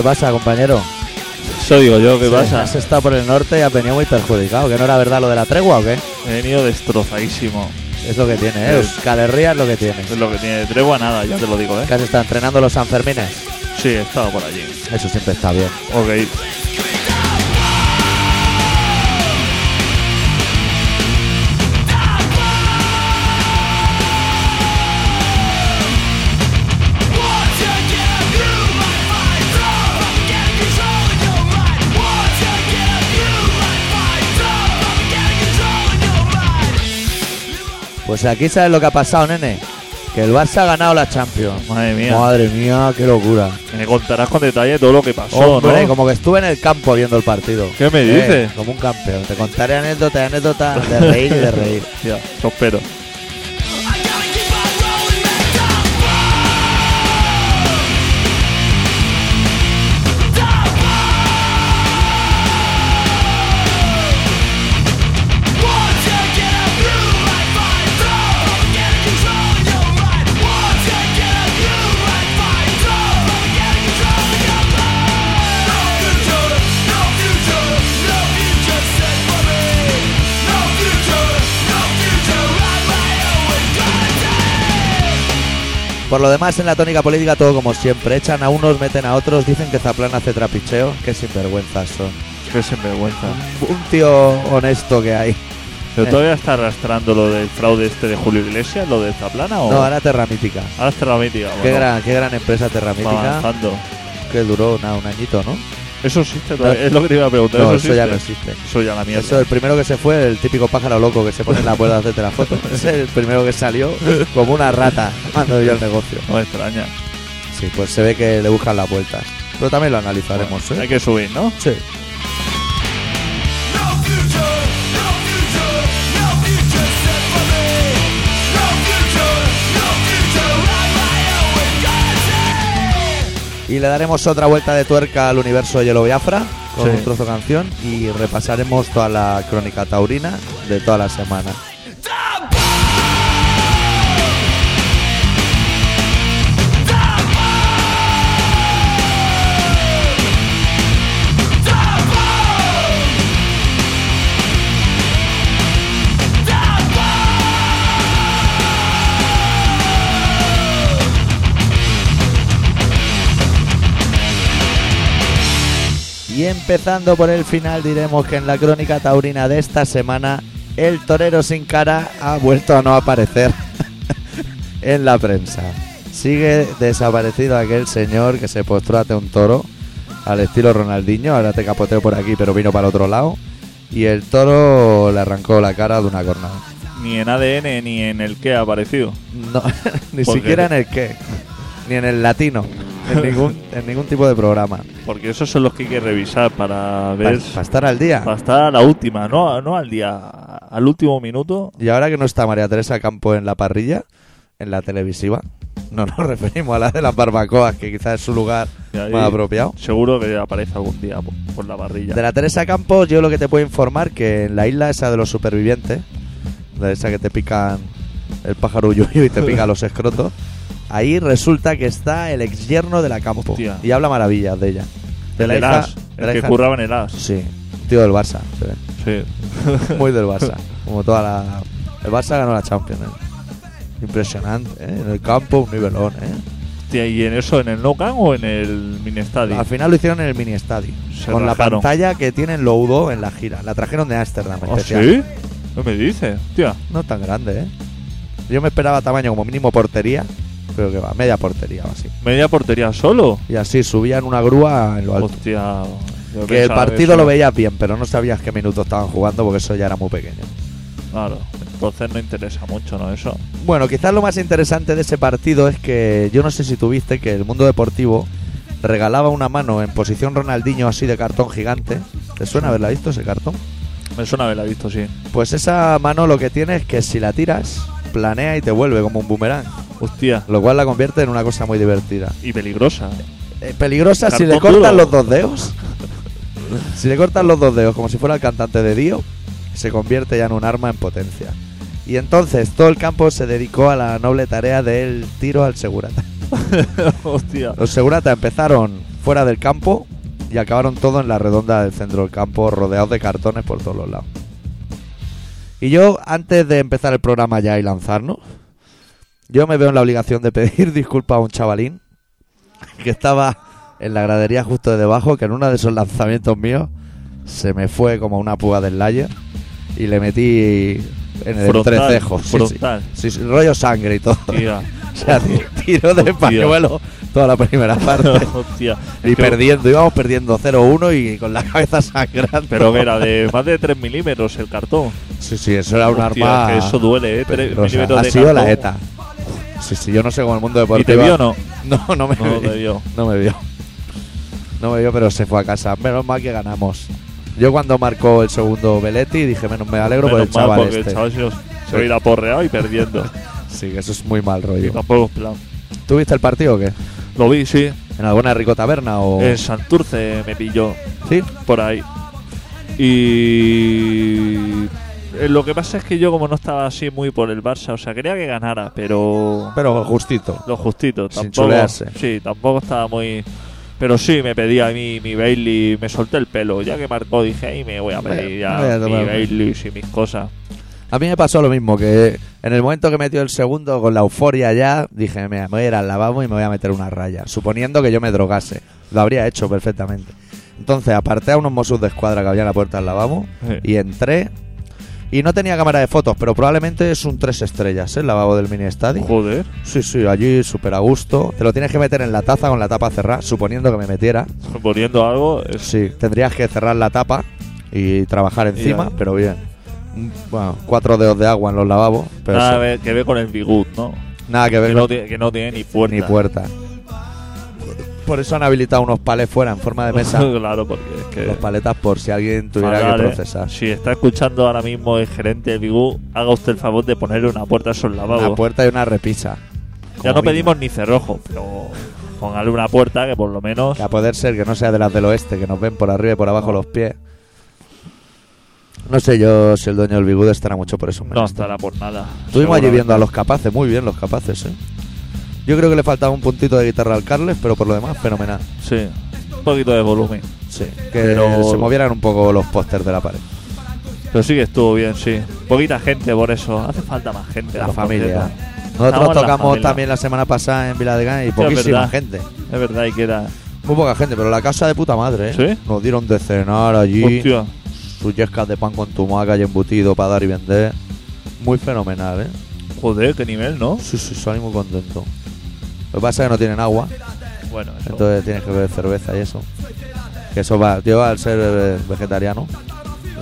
¿Qué pasa, compañero? Eso digo yo, ¿qué Sí, pasa? Has estado por el norte y has venido muy perjudicado. ¿Que no era verdad lo de la tregua o qué? He venido destrozadísimo. Es lo que tiene, ¿eh? Sí. Euskal Herria es lo que tiene. Es lo que tiene de tregua, nada, ya te lo digo, ¿eh? ¿Que has estado entrenando los Sanfermines? Sí, he estado por allí. Eso siempre está bien. Ok. Pues aquí sabes lo que ha pasado, nene. Que el Barça ha ganado la Champions. Madre mía. Madre mía, qué locura. Me contarás con detalle todo lo que pasó, Hombre, ¿no? como que estuve en el campo viendo el partido. ¿Qué me Eh, dices? como un campeón. Te contaré anécdota, anécdota de reír y de reír. Espero. Por lo demás, en la tónica política todo como siempre. Echan a unos, meten a otros, dicen que Zaplan hace trapicheo. Qué sinvergüenzas son. Qué sinvergüenza. Un tío honesto que hay. ¿Pero todavía está arrastrando lo del fraude este de Julio Iglesias, lo de Zaplana o...? No, ahora Terra Mítica. Ahora está la mítica. Qué bueno, gran, qué gran empresa Terra Mítica. avanzando. Que duró nada, un añito, ¿no? Eso existe todavía, es lo que te iba a preguntar. No, ¿Eso, eso ya no existe? Eso ya la mierda. Eso, el primero que se fue, el típico pájaro loco que se pone en la puerta a hacerte la foto. Es el primero que salió como una rata cuando dio el negocio. No me extraña. Sí, pues se ve que le buscan la vuelta. Pero también lo analizaremos, Hay ¿eh? que subir, ¿no? Sí. Y le daremos otra vuelta de tuerca al universo Hielo Biafra con Sí. un trozo de canción y repasaremos toda la crónica taurina de toda la semana. Empezando por el final diremos que en la crónica taurina de esta semana el torero sin cara ha vuelto a no aparecer en la prensa. Sigue desaparecido aquel señor que se postró ante un toro al estilo Ronaldinho, ahora te capoteo por aquí pero vino para el otro lado y el toro le arrancó la cara de una cornada. Ni en ADN ni en el que ha aparecido. No, ni ¿Por qué? siquiera en el qué, ni en el latino, en ningún, en ningún tipo de programa. Porque esos son los que hay que revisar para Para ver. estar al día. Para estar a la última, no, no al día, al último minuto. Y ahora que no está María Teresa Campo en la parrilla, en la televisiva, no nos referimos a la de las barbacoas, que quizás es su lugar más apropiado. Seguro que aparece algún día por, por la parrilla. De la Teresa Campos, yo lo que te puedo informar que en la isla esa de los supervivientes, de esa que te pican el pájaro yuyu y te pica los escrotos, ahí resulta que está el ex yerno de la Campo. Hostia. Y habla maravillas de ella. De el la del hija- As, de el la que hija- curraba en el As. Sí, tío del Barça, se. Sí. Muy del Barça. Como toda la. El Barça ganó la Champions, ¿eh? Impresionante, ¿eh? En el campo, un nivelón, ¿eh? Hostia, ¿Y en eso, en el No Camp o en el Mini Stadium? Al final lo hicieron en el mini estadio. Se Con la pantalla que tienen Loudo en la gira. La trajeron de Ámsterdam, ¿Ah, especial. sí? ¿Qué me dices? Hostia. No tan grande, ¿eh? Yo me esperaba tamaño como mínimo portería. Pero que va, media portería o así. Media portería solo. Y así subían una grúa en lo alto. Hostia. yo que el pensaba partido eso. lo veías bien, pero no sabías qué minutos estaban jugando porque eso ya era muy pequeño. Claro. Entonces no interesa mucho, ¿no? Eso. Bueno, quizás lo más interesante de ese partido es que yo no sé si tuviste que el mundo deportivo regalaba una mano en posición Ronaldinho así de cartón gigante. ¿Te suena haberla visto ese cartón? Me suena haberla visto, sí. Pues esa mano lo que tiene es que si la tiras, planea y te vuelve como un boomerang. Hostia. Lo cual la convierte en una cosa muy divertida. Y peligrosa. Eh, peligrosa si le cortan duro. los dos dedos. si le cortan los dos dedos como si fuera el cantante de Dio, se convierte ya en un arma en potencia. Y entonces todo el campo se dedicó a la noble tarea del tiro al segurata. Hostia. Los segurata empezaron fuera del campo y acabaron todos en la redonda del centro del campo, rodeados de cartones por todos los lados. Y yo, antes de empezar el programa ya y lanzarnos, yo me veo en la obligación de pedir disculpas a un chavalín que estaba en la gradería justo de debajo, que en uno de esos lanzamientos míos se me fue como una púa del layer y le metí en el Frontal, entrecejo. Sí. frontal. Sí, sí, rollo sangre y todo. Tía. O sea, tiro de Hostia. pañuelo toda la primera parte. Hostia. y perdiendo, íbamos perdiendo 0-1 y con la cabeza sangrando. Pero que era de más de 3 milímetros el cartón. Sí, sí, eso era un Hostia, arma. que eso duele, ¿eh? 3 peligrosa. milímetros Ha de sido la. ETA. Sí, sí, yo no sé cómo el mundo ¿Y deportivo. te vio o no? No, no me No vio. te vio. No me vio. No me vio, pero se fue a casa. Menos mal que ganamos. Yo cuando marcó el segundo Beletti dije, menos me alegro por el mal, chaval porque este. el chaval se, nos- se va a ir aporreado y perdiendo. Sí, que eso es muy mal y rollo. tampoco es plan. ¿Tú viste el partido o qué? Lo vi, sí. ¿En alguna rico taberna o...? En Santurce me pilló Sí. por ahí. Y eh, lo que pasa es que yo como no estaba así muy por el Barça, o sea, quería que ganara, pero Pero justito. lo justito, Sin tampoco. chulearse. Sí, tampoco estaba muy pero sí me pedía a mí mi Bailey, me solté el pelo, ya que marcó dije, ahí me voy a pedir ya mi Bailey y mis cosas. A mí me pasó lo mismo, que en el momento que metió el segundo, con la euforia ya, dije, mira, me voy a ir al lavabo y me voy a meter una raya, suponiendo que yo me drogase. Lo habría hecho perfectamente. Entonces aparté a unos Mossos de escuadra que había en la puerta del lavabo Sí. y entré. Y no tenía cámara de fotos, pero probablemente es un tres estrellas, ¿eh? el lavabo del mini estadio. Joder, Sí, sí, allí súper a gusto. Te lo tienes que meter en la taza con la tapa cerrada, suponiendo que me metiera. poniendo algo es Sí, tendrías que cerrar la tapa y trabajar encima, ya. pero bien. Bueno, cuatro dedos de agua en los lavabos, pero nada que ve con el bigut, ¿no? nada que ver Que con no, tiene, que no tiene ni puerta. ni puerta. Por eso han habilitado unos palets fuera en forma de mesa. claro, porque es que Los paletas por si alguien tuviera que procesar. Si está escuchando ahora mismo el gerente del Bigú, haga usted el favor de ponerle una puerta a esos lavabos. Una puerta y una repisa. ya no pedimos ni cerrojo, pero póngale una puerta que por lo menos. Que a poder ser que no sea de las del oeste, que nos ven por arriba y por abajo No. los pies. No sé yo si el dueño del Bigud estará mucho por eso. No estará por nada. Estuvimos allí viendo a los capaces, muy bien los capaces, ¿eh? Yo creo que le faltaba un puntito de guitarra al Carles, pero por lo demás, fenomenal. Sí, un poquito de volumen. Sí, que Pero- se movieran un poco los pósters de la pared. Pero sí que estuvo bien, sí. Poquita gente por eso. Hace falta más gente. en La familia. Nosotros Estamos en la tocamos también la semana pasada en Vila de Gana y poquísima gente. Es verdad, y queda. Muy poca gente, pero la casa de puta madre, ¿eh? ¿Sí? Nos dieron de cenar allí, Hostia, sus yescas de pan con tumaca y embutido para dar y vender. Muy fenomenal, ¿eh? joder, qué nivel, ¿no? Sí, sí, salí muy contento. Lo que pasa es que no tienen agua, Bueno, eso. entonces tienes que beber cerveza y eso. Que eso va, yo al ser eh, vegetariano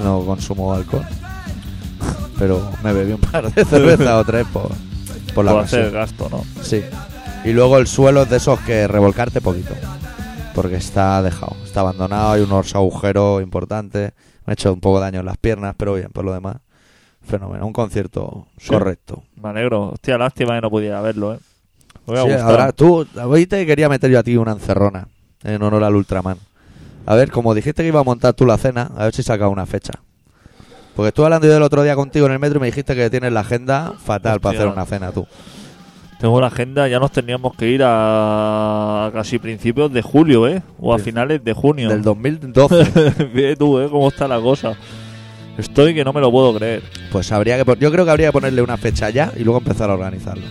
no consumo alcohol. Pero me bebí un par de cervezas o tres por, por la por hacer gasto, ¿no? Sí. Y luego el suelo es de esos que revolcarte poquito. Porque está dejado, está abandonado, hay unos agujeros importantes. Me ha hecho un poco de daño en las piernas, pero bien, por lo demás. Fenómeno, un concierto Sí. correcto. Me alegro. Hostia, lástima que no pudiera verlo, ¿eh? Me Sí, ahora tú, hoy te quería meter yo a ti una encerrona en honor al Ultraman. A ver, como dijiste que iba a montar tú la cena, a ver si sacas una fecha. Porque estuve hablando yo el otro día contigo en el metro y me dijiste que tienes la agenda fatal para hacer una cena tú. Tengo la agenda, ya nos teníamos que ir a casi principios de julio, ¿eh? O a finales de junio. Del 2012. Ve tú, ¿eh? Cómo está la cosa. Estoy que no me lo puedo creer. pues habría que yo creo que habría que ponerle una fecha ya y luego empezar a organizarlo.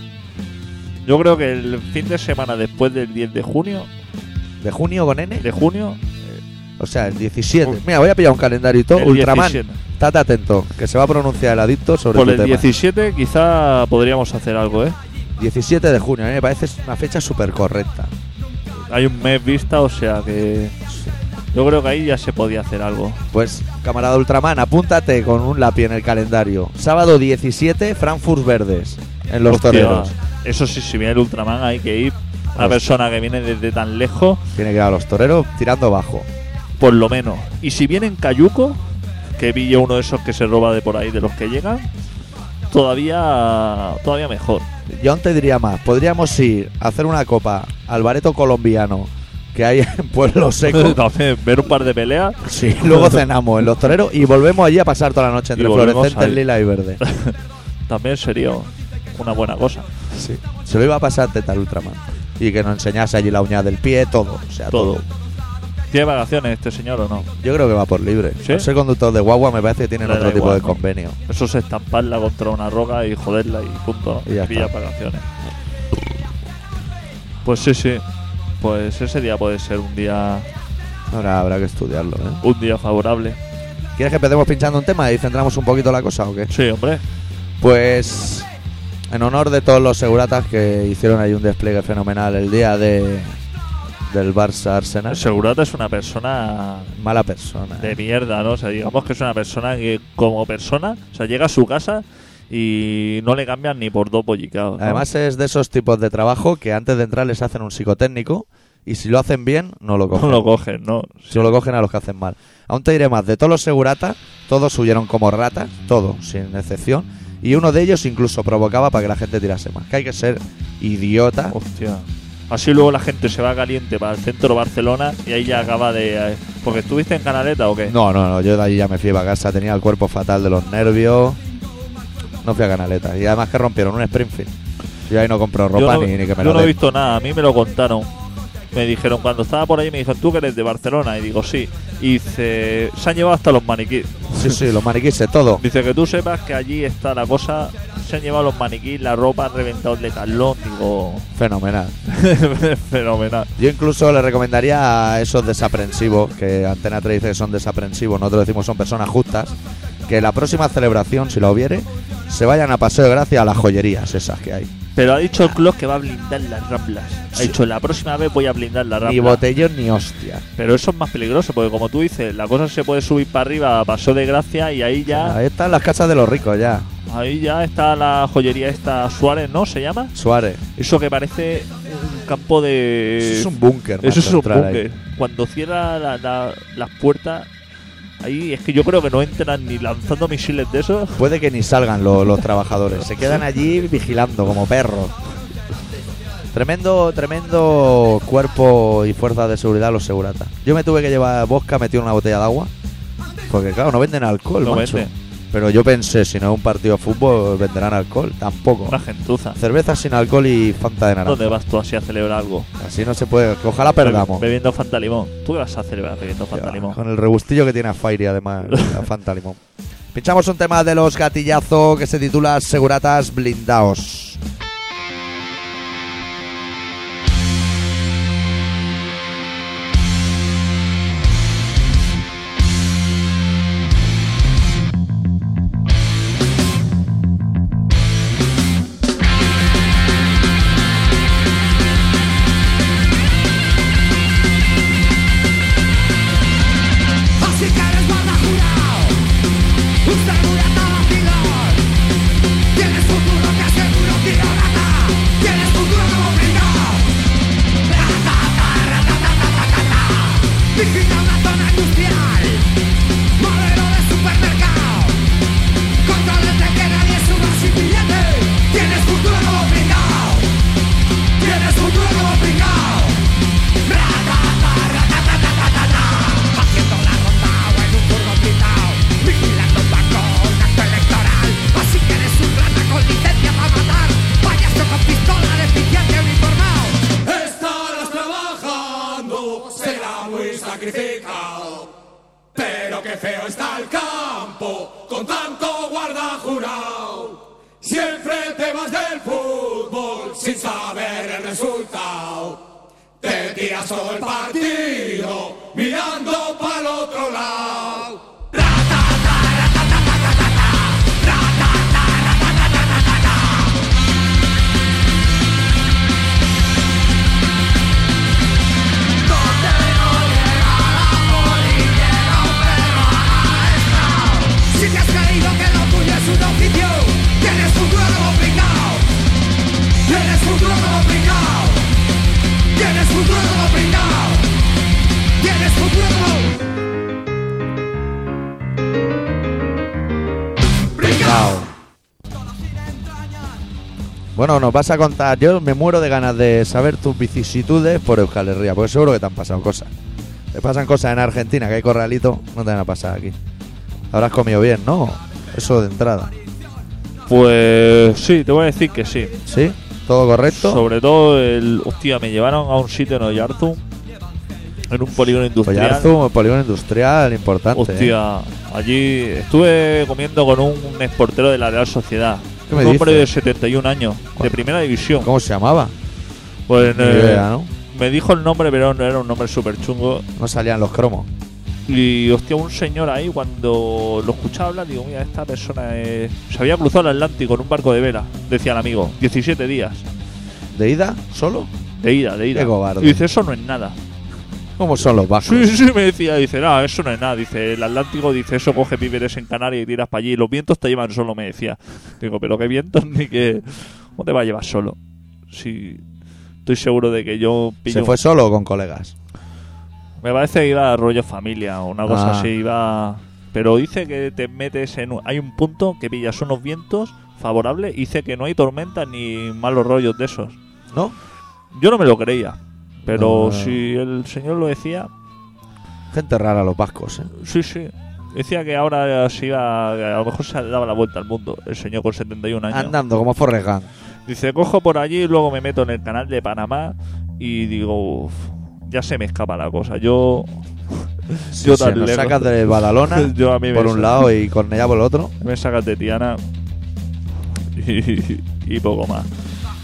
Yo creo que el fin de semana después del 10 de junio, ¿De junio con N? de junio, O sea, el 17. Mira, voy a pillar un calendario y todo. el Ultraman, 17. estate atento, que se va a pronunciar el adicto sobre Por tu el tema. 17 quizá podríamos hacer algo, ¿eh? 17 de junio, a mí me parece una fecha súper correcta. Hay un mes vista, o sea que yo creo que ahí ya se podía hacer algo. Pues, camarada Ultraman, apúntate con un lápiz en el calendario. Sábado 17, Frankfurt Verdes, en Los Hostia, Toreros. Eso sí, si viene el Ultraman hay que ir. Una Hostia. persona que viene desde tan lejos, Tiene que ir a Los Toreros tirando bajo. por lo menos. Y si viene en Cayuco, que pille uno de esos que se roba de por ahí, de los que llegan, todavía, todavía mejor. Yo aún te diría más, podríamos ir a hacer una copa al bareto colombiano que hay en Pueblo Seco. También ver un par de peleas. Sí, luego cenamos en Los Toreros y volvemos allí a pasar toda la noche entre fluorescentes, lila y verde. También sería una buena cosa. Sí. Se lo iba a pasar al Ultraman. y que nos enseñase allí la uña del pie, todo. O sea, todo. Todo. ¿Tiene vacaciones este señor o no? Yo creo que va por libre. ¿Sí? Al ser conductor de guagua me parece que tienen Le da otro tipo igual, de ¿no? convenio. Eso es estamparla contra una roca y joderla y punto. Y ya pilla está. vacaciones. Pues sí, sí. Pues ese día puede ser un día Ahora habrá que estudiarlo, ¿eh? un día favorable. ¿Quieres que empecemos pinchando un tema y centramos un poquito la cosa o qué? Sí, hombre. Pues en honor de todos los seguratas que hicieron ahí un despliegue fenomenal el día de del Barça Arsenal. Segurata es una persona Mala persona. ¿eh? de mierda, ¿no? O sea, digamos que es una persona que como persona, o sea, llega a su casa y no le cambian ni por dos bollicaos. ¿no? Además es de esos tipos de trabajo que antes de entrar les hacen un psicotécnico y si lo hacen bien no lo no cogen. lo cogen, ¿no? Solo cogen a los que hacen mal. Aún te diré más, de todos los seguratas, todos huyeron como ratas, todos, sin excepción. Y uno de ellos incluso provocaba para que la gente tirase más. Que hay que ser idiota. Hostia. Así luego la gente se va caliente para el centro de Barcelona y ahí ya acaba de... eh, Porque estuviste en Canaleta o qué? No, no, no, yo de ahí ya me fui para casa, tenía el cuerpo fatal de los nervios. No fui a Canaleta. Y además que rompieron un Springfield. Yo ahí no compro ropa yo no, ni, ni que me yo lo no he visto nada, a mí me lo contaron. Me dijeron, cuando estaba por ahí, me dijeron, ¿tú que eres de Barcelona? Y digo, sí. Y dice, se han llevado hasta los maniquíes. Sí, sí, los maniquíes, todo. Dice que tú sepas que allí está la cosa. Se han llevado los maniquíes, la ropa, han reventado el de talón. Digo, Fenomenal. fenomenal. Yo incluso le recomendaría a esos desaprensivos, que Antena 3 dice que son desaprensivos, nosotros decimos son personas justas, que la próxima celebración, si la hubiere, se vayan a Paseo de Gracia a las joyerías esas que hay. Pero ha dicho el club que va a blindar las ramblas. Ha dicho, la próxima vez voy a blindar la Ni rambla. botellón ni hostia. Pero eso es más peligroso, porque como tú dices, la cosa se puede subir para arriba a Paso de Gracia y ahí ya, Ahí están las casas de los ricos ya. Ahí ya está la joyería esta Suárez, ¿no? ¿Se llama? Suárez. Eso que parece un campo de... Eso es un búnker. Eso es un búnker. Cuando cierra la- la- las puertas, ahí es que yo creo que no entran ni lanzando misiles de esos. Puede que ni salgan lo- los trabajadores. Se quedan allí vigilando como perros. Tremendo, tremendo cuerpo y fuerza de seguridad los seguratas. Yo me tuve que llevar vodka metido en una botella de agua. Porque claro, no venden alcohol, No macho. venden. Pero yo pensé, si no es un partido de fútbol, venderán alcohol. Tampoco. Una gentuza. Cerveza sin alcohol y Fanta de naranja. ¿Dónde vas tú así a celebrar algo? Así no se puede. que Ojalá perdamos. Bebiendo Fanta Limón. ¿Tú vas a celebrar bebiendo Fanta Limón? Con el regustillo que tiene a Fairy, además, la Fanta Limón. Pinchamos un tema de los gatillazo que se titula Seguratas Blindaos. Bueno, nos vas a contar. Yo me muero de ganas de saber tus vicisitudes por Euskal Herria, porque seguro que te han pasado cosas. Te pasan cosas en Argentina, que hay corralito, no te van a pasar aquí. Habrás comido bien, ¿no? Eso de entrada. Pues sí, te voy a decir que sí. ¿Sí? ¿Todo correcto? Sobre todo, el, hostia, me llevaron a un sitio en Oyarzum, en un polígono industrial. Oyarzum, polígono industrial, importante. ¿eh? Hostia, allí estuve comiendo con un exportero de la Real Sociedad. ¿Qué un me hombre dices? de 71 años, de primera división. ¿Cómo se llamaba? Pues eh, idea, ¿no? me dijo el nombre, pero no era un nombre súper chungo. No salían los cromos. Y hostia, un señor ahí, cuando lo escuchaba hablar, digo, mira, esta persona es- se había cruzado el Atlántico en un barco de vela, decía el amigo. 17 días ¿De ida? ¿Solo? de ida, de ida. Qué cobarde. Y dice, eso no es nada. ¿Cómo son los vascos? Sí, sí, me decía, dice, no, eso no es nada. Dice, el Atlántico, dice, eso coge víveres en Canarias y tiras para allí. Los vientos te llevan solo, me decía. Digo, pero qué vientos ni que. ¿Cómo te va a llevar solo? Sí, estoy seguro de que yo pillo. ¿Se fue solo o con colegas? Me parece que iba a rollo familia o una cosa Ah. así, iba. Pero dice que te metes en. un- Hay un punto que pillas unos vientos favorables y dice que no hay tormenta ni malos rollos de esos. ¿No? Yo no me lo creía. Pero No. si el señor lo decía, Gente rara los vascos, ¿eh? Sí, sí. Decía que ahora se iba, a lo mejor se daba la vuelta al mundo, el señor con 71 años. Andando como Forrest Gump. Dice, cojo por allí y luego me meto en el canal de Panamá y digo, "Uf, ya se me escapa la cosa. Yo, Sí, Yo nos sacas de Badalona yo a mí por un lado y Cornellá por el otro. me sacas de Tiana y, y poco más.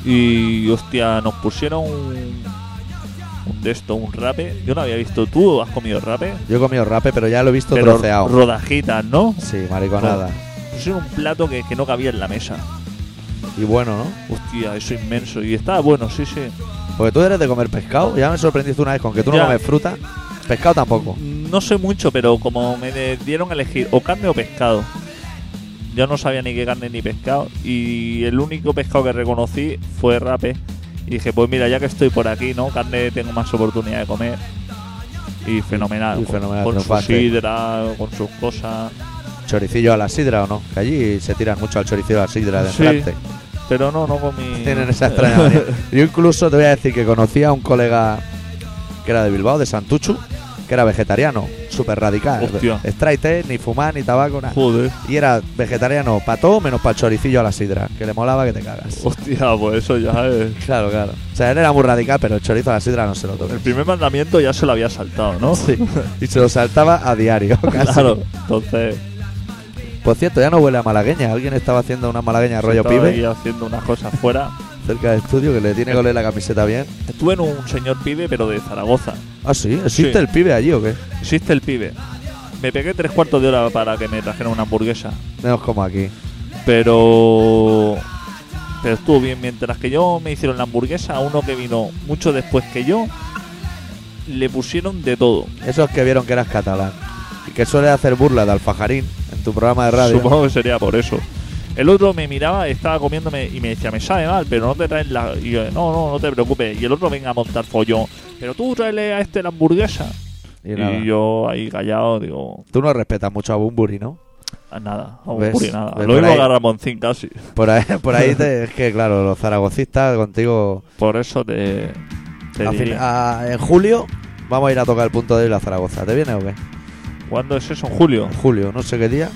Y hostia, nos pusieron de esto, un rape. Yo no había visto, ¿tú has comido rape? Yo he comido rape, pero ya lo he visto Pero troceado. rodajitas, ¿no? Sí, mariconada. Pusieron un plato que, que no cabía en la mesa. Y bueno, ¿no? Hostia, eso inmenso. Y estaba bueno, sí, sí. Porque tú eres de comer pescado. Ya me sorprendiste una vez con que tú no comes fruta. Pescado tampoco. No sé mucho, pero como me dieron a elegir o carne o pescado. Yo no sabía ni qué carne ni pescado. Y el único pescado que reconocí fue rape. Y dije, pues mira, ya que estoy por aquí, ¿no? Carne tengo más oportunidad de comer. Y fenomenal. Y con- fenomenal, con su sidra, con sus cosas. Choricillo a la sidra o no. Que allí se tiran mucho al choricillo a la sidra de Sí. Pero no, no comí. Tienen esa extraña manía. Yo incluso te voy a decir que conocí a un colega que era de Bilbao, de Santuchu, que era vegetariano, súper radical. Hostia. Straight, ni fumar, ni tabaco, nada. Joder. Y era vegetariano para todo menos para el choricillo a la sidra, que le molaba que te cagas. Hostia, pues eso ya es. Claro, claro. O sea, él era muy radical, pero el chorizo a la sidra no se lo toca. El primer mandamiento ya se lo había saltado, ¿no? Sí. Y se lo saltaba a diario, casi. Claro, entonces. Por cierto, ya no huele a malagueña. Alguien estaba haciendo una malagueña rollo estaba pibe ahí haciendo unas cosas fuera. cerca del estudio que le tiene que oler la camiseta bien. Estuve en un señor pibe, pero de Zaragoza. Ah, sí. ¿Existe Sí. el pibe allí o qué? Existe el pibe. Me pegué tres cuartos de hora para que me trajeran una hamburguesa. Menos como aquí. Pero. Pero estuvo bien. Mientras que yo me hicieron la hamburguesa, a uno que vino mucho después que yo, le pusieron de todo. Esos que vieron que eras catalán y que suele hacer burla de Alfajarín en tu programa de radio. Supongo que sería por eso. El otro me miraba, estaba comiéndome y me decía, me sabe mal, pero no te traes la. Y yo, no, no, no te preocupes. Y el otro venga a montar follón. Pero tú tráele a este la hamburguesa. Y yo ahí callado, digo, Tú no respetas mucho a Bumburi, ¿no? "Ah, nada, a puri nada. ¿Ves Lo mismo que a Ramoncín casi. Por ahí, por ahí te- es que, claro, los zaragocistas contigo. Por eso te. te a fin- diría. a- en julio vamos a ir a tocar el punto de ir a Zaragoza. ¿Te viene o qué? ¿Cuándo es eso? ¿En julio? En julio, no sé qué día.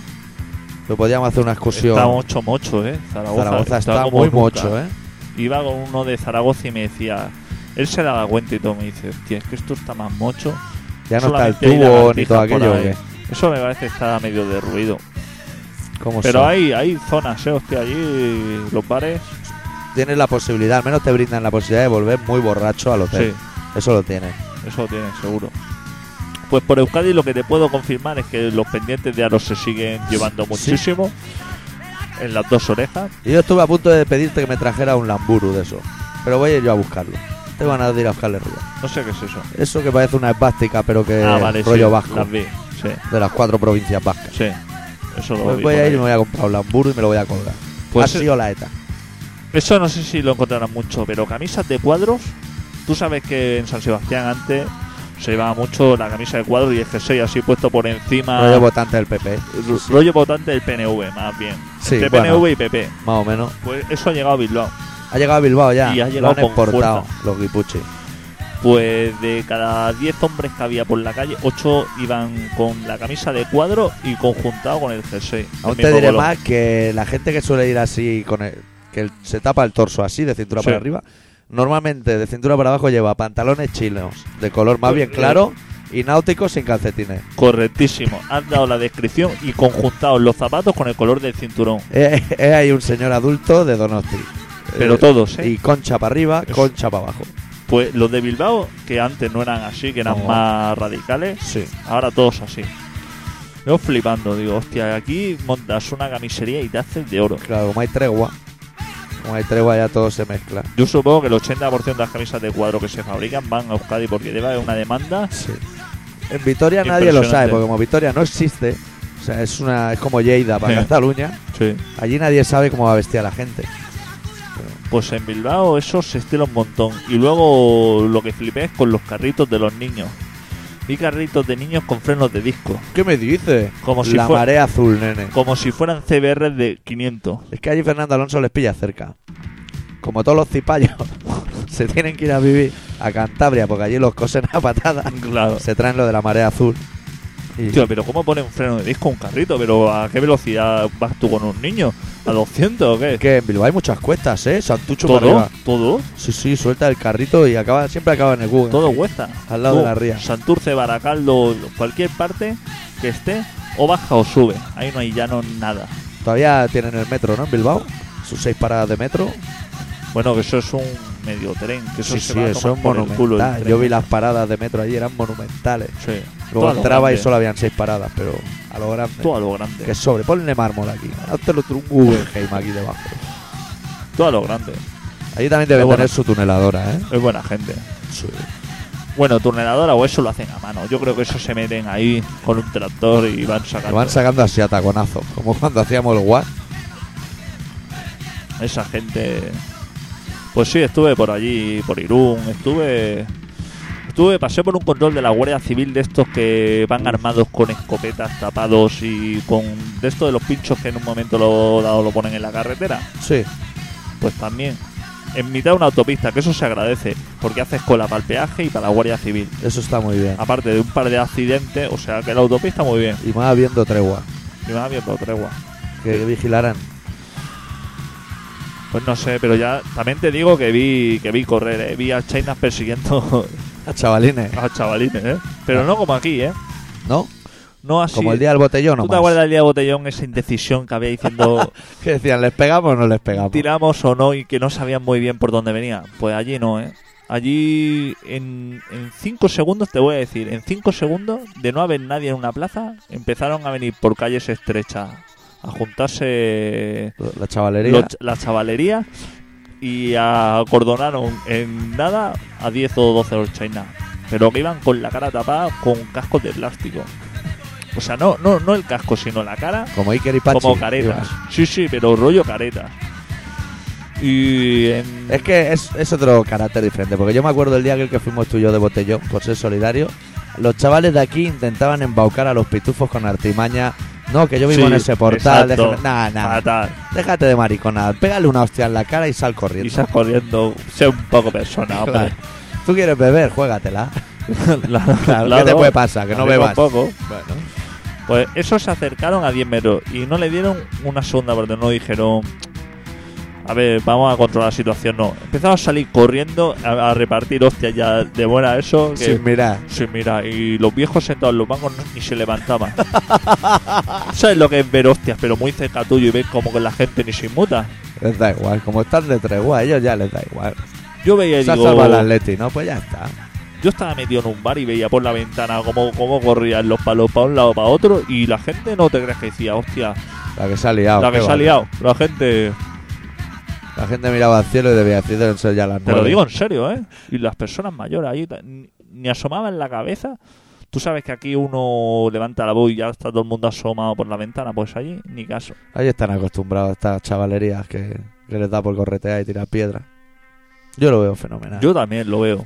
Pero podríamos hacer una excursión. Está mucho mocho, ¿eh? Zaragoza, Zaragoza está muy mocho, ¿eh? Iba con uno de Zaragoza y me decía. Él se daba cuenta y todo. Me dice, hostia, es que esto está más mocho. Ya no está el tubo ni todo aquello. ¿o ahí. qué? Eso me parece que está medio de ruido. ¿Cómo Pero son? hay, hay zonas, ¿eh? Hostia, allí los bares. Tienes la posibilidad, al menos te brindan la posibilidad de volver muy borracho al hotel. Sí, Eso lo tienes. eso lo tienes, seguro. Pues por Euskadi lo que te puedo confirmar es que los pendientes de Aros se siguen llevando muchísimo. En las dos orejas. Y yo estuve a punto de pedirte que me trajera un lamburu de eso. Pero voy a ir yo a buscarlo. Tengo ganas de ir a buscarle río. No sé qué es eso. Eso que parece una esvástica, pero que ah, vale, rollo sí, vasco. Las vi. Sí, De las cuatro provincias vascas. sí. Eso lo Pues vi voy por a ir ahí. y me voy a comprar un lamburu y me lo voy a colgar. Pues Así o la ETA. Eso no sé si lo encontrarán mucho, pero camisas de cuadros. Tú sabes que en San Sebastián antes se llevaba mucho la camisa de cuadros y el jersey así puesto por encima. Rollo votante del PP. rollo votante del PNV, más bien. Sí, Entre bueno. PNV y PP. Más o menos. Pues eso ha llegado a Bilbao. Ha llegado a Bilbao ya. Y ha lo llegado han con exportado fuerza. los guipuchis. Pues de cada 10 hombres que había por la calle, 8 iban con la camisa de cuadro y conjuntado con el jersey. Aún te diré color. más que la gente que suele ir así con el, que que el- se tapa el torso así, de cintura Sí. para arriba. Normalmente de cintura para abajo lleva pantalones chinos, de color más bien Eh, claro, y náuticos sin calcetines. Correctísimo. Has dado la descripción y conjuntado los zapatos con el color del cinturón. Es es ahí un señor adulto de Donosti. Pero Eh, todos, ¿eh? Y concha para arriba, Eso. concha para abajo. Pues los de Bilbao, que antes no eran así, que eran No. más radicales, Sí. ahora todos así. Yo flipando, digo, hostia, aquí montas una camisería y te haces de oro. Claro, como hay tregua. Como hay tregua ya todo se mezcla. Yo supongo que el 80% de las camisas de cuadro que se fabrican van a Euskadi porque debe haber una demanda. Sí. En Vitoria nadie lo sabe, porque como Vitoria no existe, o sea, es una es como Lleida para Sí. Cataluña, Sí. allí nadie sabe cómo va a vestir a la gente. Pues en Bilbao eso se estila un montón. Y luego lo que flipé es con los carritos de los niños. Vi carritos de niños con frenos de disco. ¿Qué me dice? Como si la fue- marea azul, nene. Como si fueran CBR de 500. Es que allí Fernando Alonso les pilla cerca. Como todos los cipayos se tienen que ir a vivir a Cantabria, porque allí los cosen a patadas. Claro. Se traen lo de la marea azul. Y- Tío, pero ¿cómo pone un freno de disco un carrito? ¿Pero a qué velocidad vas tú con un niño? ¿A 200 o qué? Que en Bilbao hay muchas cuestas, ¿eh? Santucho para ¿Todo? arriba. ¿Todo? Sí, sí, suelta el carrito y acaba siempre acaba en el Google. Todo cuesta. Al lado Tú, de la ría. Santurce, Baracaldo, cualquier parte que esté, o baja o sube. Ahí no hay llano nada. Todavía tienen el metro, ¿no? En Bilbao. Sus seis paradas de metro. Bueno, que eso es un medio tren. Que eso sí, se sí, va a eso es monumental. Yo vi las paradas de metro allí, eran monumentales. Sí. Luego entraba y solo habían seis paradas, pero a lo grande. Todo a lo grande. Que sobre, ponle mármol aquí. Hazte lo un Guggenheim aquí debajo. Todo a lo grande. Allí también debe buena. tener su tuneladora, ¿eh? Es buena gente. Sí. Bueno, turneladora o eso lo hacen a mano. Yo creo que eso se meten ahí con un tractor y van sacando. Lo van sacando así a taconazo, como cuando hacíamos el WAS. Esa gente. Pues sí, estuve por allí, por Irún, estuve. Estuve, pasé por un control de la Guardia Civil de estos que van armados con escopetas tapados y con. de estos de los pinchos que en un momento lo dado lo ponen en la carretera. Sí. Pues también. En mitad de una autopista, que eso se agradece, porque haces cola para el peaje y para la Guardia Civil. Eso está muy bien. Aparte de un par de accidentes, o sea que la autopista muy bien. Y más habiendo tregua. Y me va viendo tregua. Que vigilaran. Pues no sé, pero ya también te digo que vi que vi correr, ¿eh? vi a China persiguiendo A chavalines. a chavalines, ¿eh? Pero no como aquí, ¿eh? ¿No? No así. Como el día del botellón, ¿Tú te acuerdas del día de botellón, esa indecisión que había diciendo Que decían, ¿les pegamos o no les pegamos? tiramos o no y que no sabían muy bien por dónde venía? Pues allí no, ¿eh? Allí en, en cinco segundos, te voy a decir, en cinco segundos de no haber nadie en una plaza, empezaron a venir por calles estrechas a juntarse La chavalería. la chavalería y acordonaron en nada a 10 o 12 los China. Pero que iban con la cara tapada con cascos de plástico. O sea, no, no, no el casco, sino la cara Como Iker y Pachi. como caretas. Sí, sí, pero rollo careta. Y en... Es que es, es otro carácter diferente, porque yo me acuerdo el día aquel que fuimos tú y yo de botellón, por ser solidario, los chavales de aquí intentaban embaucar a los pitufos con artimaña. No, que yo vivo Sí, en ese portal. exacto. déjame- Nah, nah. fatal. Déjate de mariconada. Pégale una hostia en la cara y sal corriendo. Y estás corriendo, sé un poco persona, hombre. Claro. Tú quieres beber, juégatela. Claro, Claro, ¿Qué te puede pasar? Que no bebas. un poco. Bueno. Pues esos se acercaron a 10 metros y no le dieron una segunda parte, no dijeron, a ver, vamos a controlar la situación, no. Empezaron a salir corriendo a, a repartir hostias ya de buena eso. Que, Sin mirar. Sí, mira, y los viejos sentados en los bancos no- ni se levantaban. ¿Sabes lo que es ver hostias, pero muy cerca tuyo y ves como que la gente ni se inmuta? Les da igual. Como están de tregua, a ellos ya les da igual. Yo veía y Se ha digo, el Atleti, ¿no? Pues ya está. yo estaba metido en un bar y veía por la ventana cómo, cómo corrían los palos para un lado para otro y la gente no te crees que decía, hostia, La que se ha liado. la que se ha liado. La gente, La gente miraba al cielo y debía decir deben ser ya las te lo nueve. digo en serio, ¿eh? Y las personas mayores ahí ni, ni asomaban la cabeza. Tú sabes que aquí uno levanta la voz y ya está todo el mundo asomado por la ventana, pues allí ni caso. Ahí están acostumbrados estas chavalerías que, que les da por corretear y tirar piedras. Yo lo veo fenomenal. Yo también lo veo.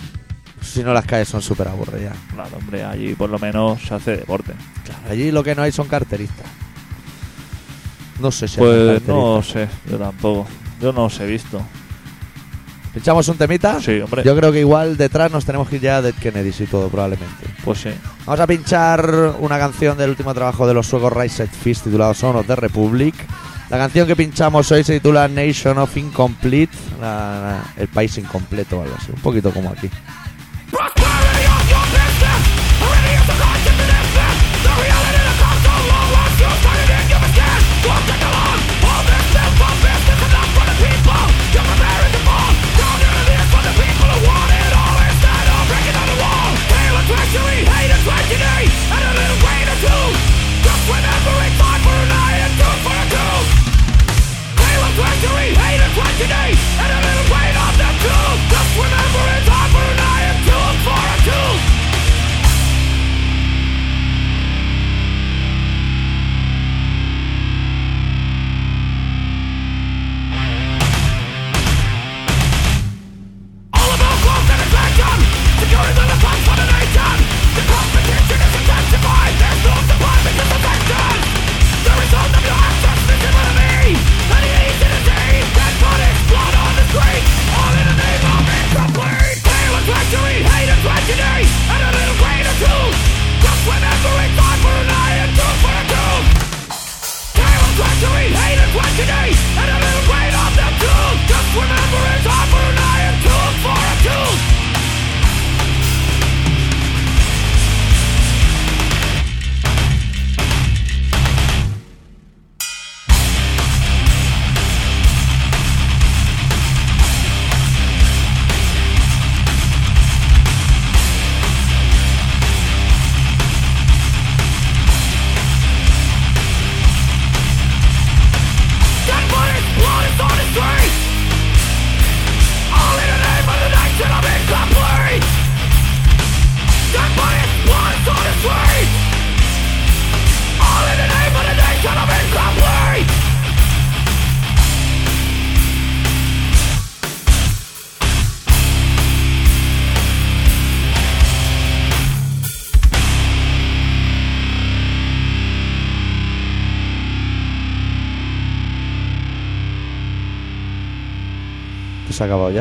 Si no, las calles son súper aburridas. Claro, hombre, allí por lo menos se hace deporte. Allí lo que no hay son carteristas. No sé si hay Pues carteristas. no sé, yo tampoco. Yo no os he visto. ¿Pinchamos un temita? Sí, hombre. Yo creo que igual detrás nos tenemos que ir ya de Kennedy y todo, probablemente. Pues sí. Vamos a pinchar una canción del último trabajo de los suecos Rise Fist titulado Son of the Republic. La canción que pinchamos hoy se titula Nation of Incomplete, la- la- el país incompleto o algo así, un poquito como aquí.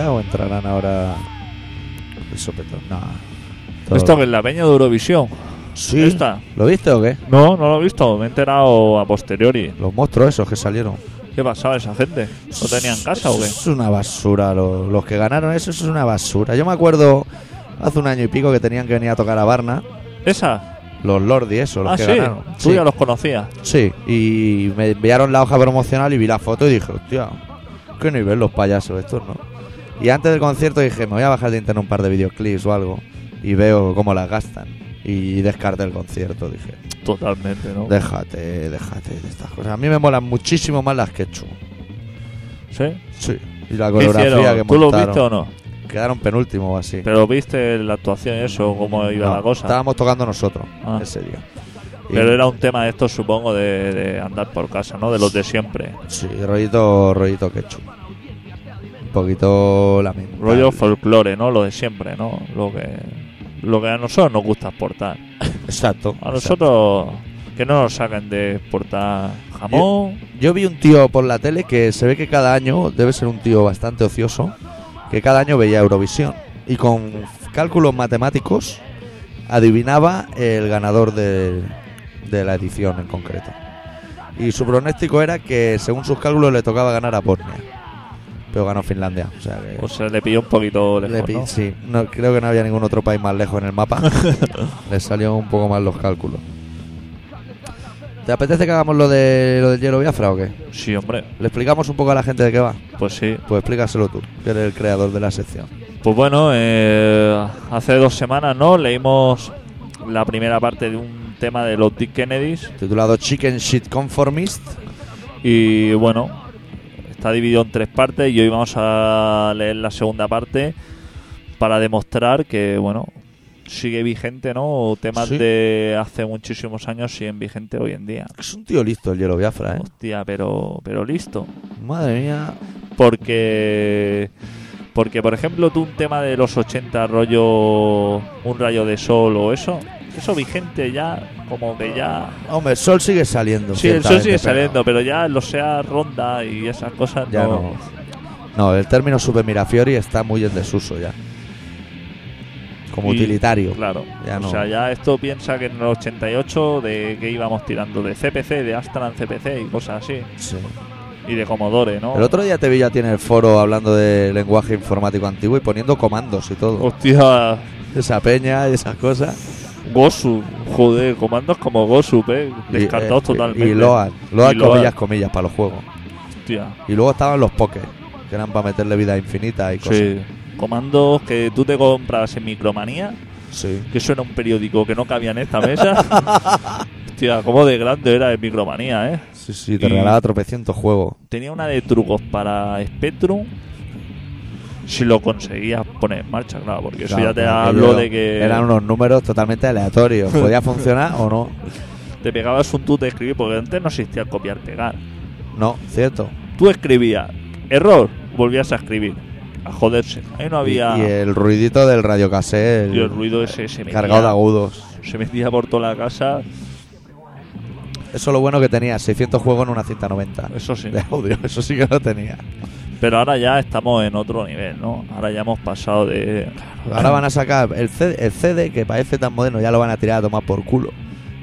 Ya o entrarán ahora el sopetón? No. Todo- ¿Esto que es la peña de Eurovisión? Sí. esta? ¿Lo viste o qué? No, no lo he visto. Me he enterado a posteriori. Los monstruos esos que salieron. ¿Qué pasaba esa gente? ¿No tenían casa o qué? Es una basura. Los, los que ganaron eso, es una basura. Yo me acuerdo hace un año y pico que tenían que venir a tocar a Varna. ¿Esa? Los Lordi, eso, los Ah, que sí. ganaron. Tú Sí. ya los conocías. Sí, y me enviaron la hoja promocional y vi la foto y dije, hostia, qué nivel los payasos estos, ¿no? Y antes del concierto dije, me voy a bajar de internet un par de videoclips o algo y veo cómo las gastan. Y descarté el concierto, dije, Totalmente, ¿no? déjate, déjate de estas cosas. A mí me molan muchísimo más las que he hecho. ¿Sí? Sí. Y la ¿Qué coreografía que ¿Tú lo montaron. viste o no? Quedaron penúltimo o así. Pero viste la actuación y eso, cómo iba No, la cosa. Estábamos tocando nosotros Ah. ese día. Pero era un tema de estos, supongo, de, de andar por casa, ¿no? De los de siempre. Sí, rollito, rollito ketchup. Un poquito lamentable. Rollo folclore, ¿no? Lo de siempre, ¿no? Lo que, lo que a nosotros nos gusta exportar. Exacto. A exacto. nosotros, que no nos saquen de exportar jamón. Yo vi un tío por la tele que se ve que cada año, debe ser un tío bastante ocioso, que cada año veía Eurovisión y con cálculos matemáticos adivinaba el ganador de, de la edición en concreto. Y su pronóstico era que según sus cálculos le tocaba ganar a Bosnia. Pero ganó Finlandia. O sea que O se le pilló un poquito le lejos, pi- ¿no? sí, no, creo que no había ningún otro país más lejos en el mapa. le salió un poco mal los cálculos. ¿Te apetece que hagamos lo de lo del hielo Biafra o qué? Sí, hombre. ¿Le explicamos un poco a la gente de qué va? Pues sí. Pues explícaselo tú, que eres el creador de la sección. Pues bueno, eh, hace dos semanas, ¿no? Leímos la primera parte de un tema de los Dick Kennedys. Titulado Chicken Shit Conformist. Y bueno, está dividido en tres partes y hoy vamos a leer la segunda parte para demostrar que, bueno, sigue vigente, ¿no? Temas Sí. de hace muchísimos años siguen vigente hoy en día. Es un tío listo el hielo Biafra, ¿eh? Hostia, pero, pero listo. Madre mía. Porque, porque por ejemplo, tú un tema de los 80, rollo un rayo de sol o eso, eso vigente ya, como que ya. Hombre, el sol sigue saliendo. Sí, el sol sigue pero saliendo, pero ya lo sea ronda y esas cosas Ya no. no. No, el término Super Mirafiori está muy en desuso ya. Como Y- utilitario. Claro. Ya o no. sea, ya esto piensa que en el 88 de que íbamos tirando de CPC, de Astran CPC y cosas así. Sí. Y de Commodore, ¿no? El otro día te vi ya tiene el foro hablando de lenguaje informático antiguo y poniendo comandos y todo. Hostia, Esa peña y esas cosas. Gosu. Joder, comandos como Gosu, ¿eh? Descartados totalmente. Y Y Load. comillas, comillas para los juegos. Hostia. Y luego estaban los Poké, que eran para meterle vida infinita y cosas. Sí. Comandos que tú te compras en Micromanía, Sí. que eso era un periódico que no cabía en esta mesa. Hostia, cómo de grande era el Micromanía, ¿eh? Sí, sí, te Y- regalaba tropecientos juegos. Tenía una de trucos para Spectrum. Si lo conseguías poner en marcha, claro, porque eso ya te aquello de que Eran unos números totalmente aleatorios. Podía funcionar o no. te pegabas un tú de escribir, porque antes no existía el copiar-pegar. No, cierto. Tú escribías, error, volvías a escribir. A joderse. Ahí no había. y el ruidito del radiocassette. El, y el ruido ese se metía, cargado de agudos. se metía por toda la casa. Eso es lo bueno que tenía, 600 juegos en una cinta 90 Eso sí. de audio, eso sí que lo tenía. Pero ahora ya estamos en otro nivel, ¿no? Ahora ya hemos pasado de. Ahora van a sacar el CD, el CD, que parece tan moderno, ya lo van a tirar a tomar por culo.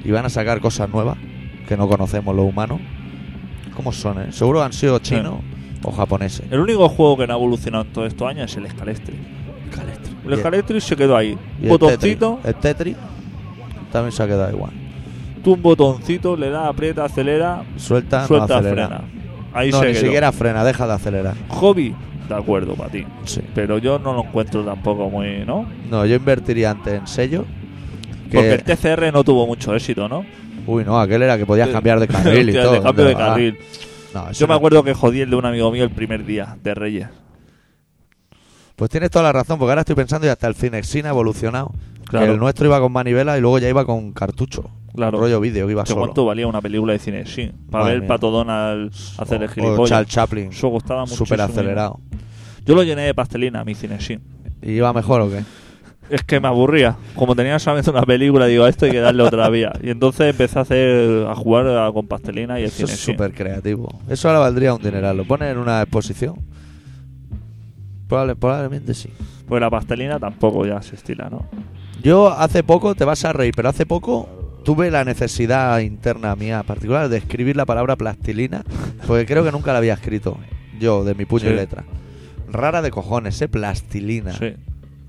Y van a sacar cosas nuevas que no conocemos los humanos. ¿Cómo son, eh? Seguro han sido chinos o japoneses. El único juego que no ha evolucionado en todos estos años es el Scalestri. El Scalestri se quedó ahí. Un botoncito. El Tetris también se ha quedado igual. tú un botoncito, le das, aprieta, acelera, Suelta, suelta, no acelera. frena. Ahí no, se ni quedó. siquiera frena, deja de acelerar. Hobby, de acuerdo para ti. Sí. Pero yo no lo encuentro tampoco muy, ¿no? No, yo invertiría antes en sello. Que, Porque el TCR no tuvo mucho éxito, ¿no? Uy, no, aquel era que podías cambiar de carril y todo. de cambio de carril. no, eso Yo me acuerdo que jodí el de un amigo mío el primer día de Reyes. Pues tienes toda la razón, porque ahora estoy pensando y hasta el Cinexin ha evolucionado. Claro. Que el nuestro iba con manivela y luego ya iba con cartucho. Claro. Rollo vídeo, que iba ¿Qué solo. cuánto valía una película de cine? Sí. Para Madre ver mía. Pato Donald hacer el O gilipollas. Charles Chaplin, Eso costaba mucho. súper acelerado. Yo lo llené de pastelina, mi cine, sí. ¿Y iba mejor o qué? Es que me aburría. Como tenía solamente una película, digo, a esto hay que darle otra vía. Y entonces empecé a hacer a jugar a- con pastelina y el Eso cine, es súper creativo. Eso ahora valdría un dineral. ¿Lo pones en una exposición? Probable- probablemente sí. Pues la pastelina tampoco ya se estila, ¿no? Yo hace poco, te vas a reír, pero hace poco tuve la necesidad interna mía particular de escribir la palabra plastilina, porque creo que nunca la había escrito yo, de mi puño Sí. y letra. Rara de cojones, ¿eh? Plastilina. Sí.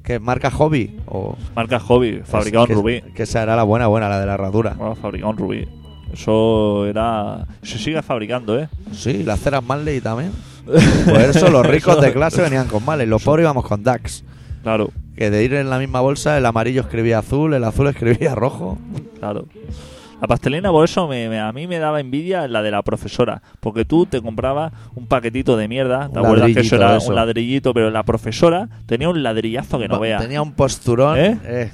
¿Qué? ¿Marca hobby? O Marca Hobby, fabricado en Rubí. Que esa era la buena, buena, la de la herradura. Bueno, fabricado en Rubí. Eso era. Se sigue fabricando, ¿eh? Sí, las ceras Manley también. Por eso los ricos de clase venían con Manley, los pobres íbamos con Dax. Claro, Que de ir en la misma bolsa, el amarillo escribía azul, el azul escribía rojo. claro. La pastelina, por eso me, me- a mí me daba envidia la de la profesora. Porque tú te comprabas un paquetito de mierda. ¿Te Un acuerdas que eso era eso. un ladrillito? Pero la profesora tenía un ladrillazo que no Va, veas. Tenía un posturón ¿Eh? eh,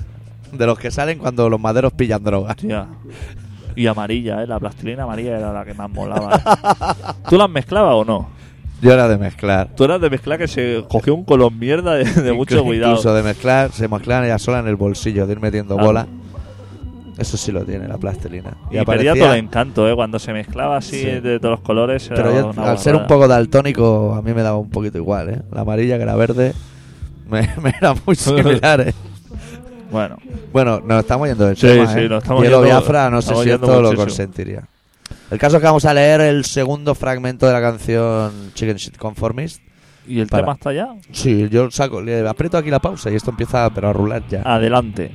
de los que salen cuando los maderos pillan drogas. Y amarilla, ¿eh? La plastilina amarilla era la que más molaba. ¿Tú las mezclabas o no? Yo era de mezclar. Tú eras de mezclar que se cogió un color mierda de, de mucho cuidado. Incluso de mezclar, se mezclaban ya sola en el bolsillo, de ir metiendo Claro. bola. Eso sí lo tiene, la plastilina. Y, perdía todo el encanto, ¿eh? Cuando se mezclaba así Sí. de todos los colores. era Pero yo, una al ser un poco daltónico, a mí me daba un poquito igual, ¿eh? La amarilla que la verde me, me era muy similar, ¿eh? Bueno, Bueno, nos estamos yendo del Sí, tema, sí, ¿eh? nos estamos yendo- Biafra, no sé estamos si yendo esto lo muchísimo. consentiría. El caso es que vamos a leer el segundo fragmento de la canción Chicken Shit Conformist. ¿y el Para. tema está ya? Sí, yo saco, le aprieto aquí la pausa y esto empieza pero a rular ya. Adelante.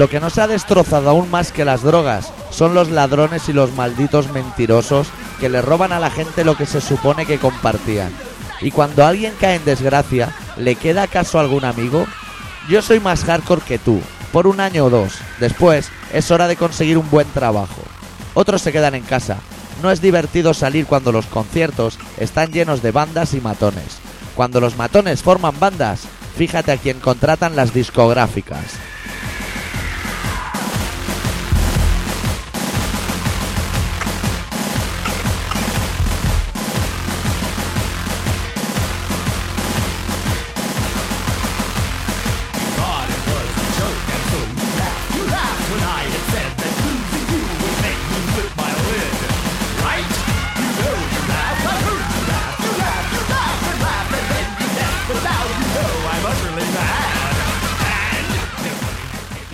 Lo que nos ha destrozado aún más que las drogas son los ladrones y los malditos mentirosos que le roban a la gente lo que se supone que compartían. Y cuando alguien cae en desgracia, ¿le queda acaso algún amigo? Yo soy más hardcore que tú, por un año o dos. Después, es hora de conseguir un buen trabajo. Otros se quedan en casa. No es divertido salir cuando los conciertos están llenos de bandas y matones. Cuando los matones forman bandas, fíjate a quién contratan las discográficas.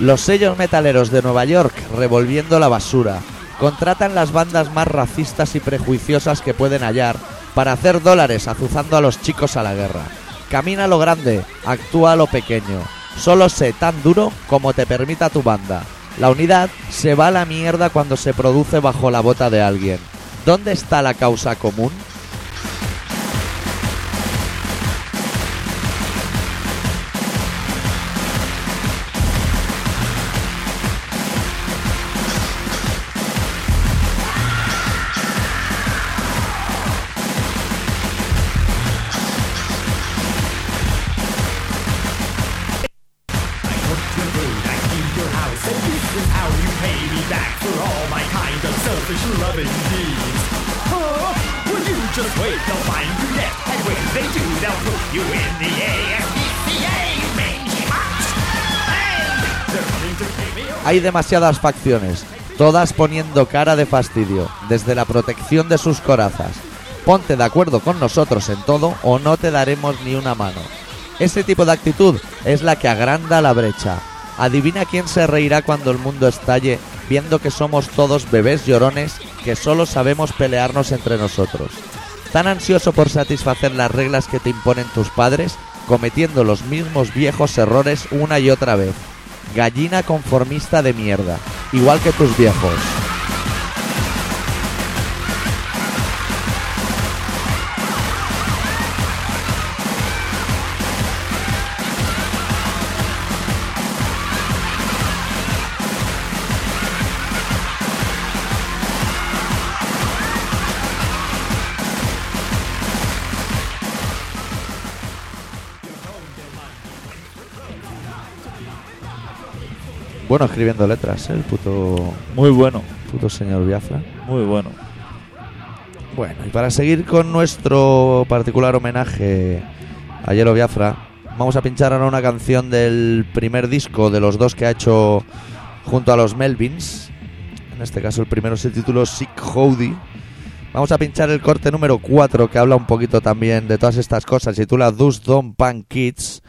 Los sellos metaleros de Nueva York, revolviendo la basura, contratan las bandas más racistas y prejuiciosas que pueden hallar para hacer dólares azuzando a los chicos a la guerra. Camina lo grande, actúa lo pequeño. Solo sé tan duro como te permita tu banda. La unidad se va a la mierda cuando se produce bajo la bota de alguien. ¿Dónde está la causa común? Hay demasiadas facciones, todas poniendo cara de fastidio, desde la protección de sus corazas. Ponte de acuerdo con nosotros en todo o no te daremos ni una mano. Ese tipo de actitud es la que agranda la brecha. Adivina quién se reirá cuando el mundo estalle viendo que somos todos bebés llorones que solo sabemos pelearnos entre nosotros. Tan ansioso por satisfacer las reglas que te imponen tus padres, cometiendo los mismos viejos errores una y otra vez. Gallina conformista de mierda, igual que tus viejos. Bueno, escribiendo letras, ¿eh? el puto, Muy bueno, puto señor Biafra. muy bueno. Bueno, y para seguir con nuestro particular homenaje a Yelo Biafra, vamos a pinchar ahora una canción del primer disco de los dos que ha hecho junto a los Melvins. En este caso el primero se tituló Sick Howdy. Vamos a pinchar el corte número 4 que habla un poquito también de todas estas cosas. Se titula Those Dumb Punk Kids.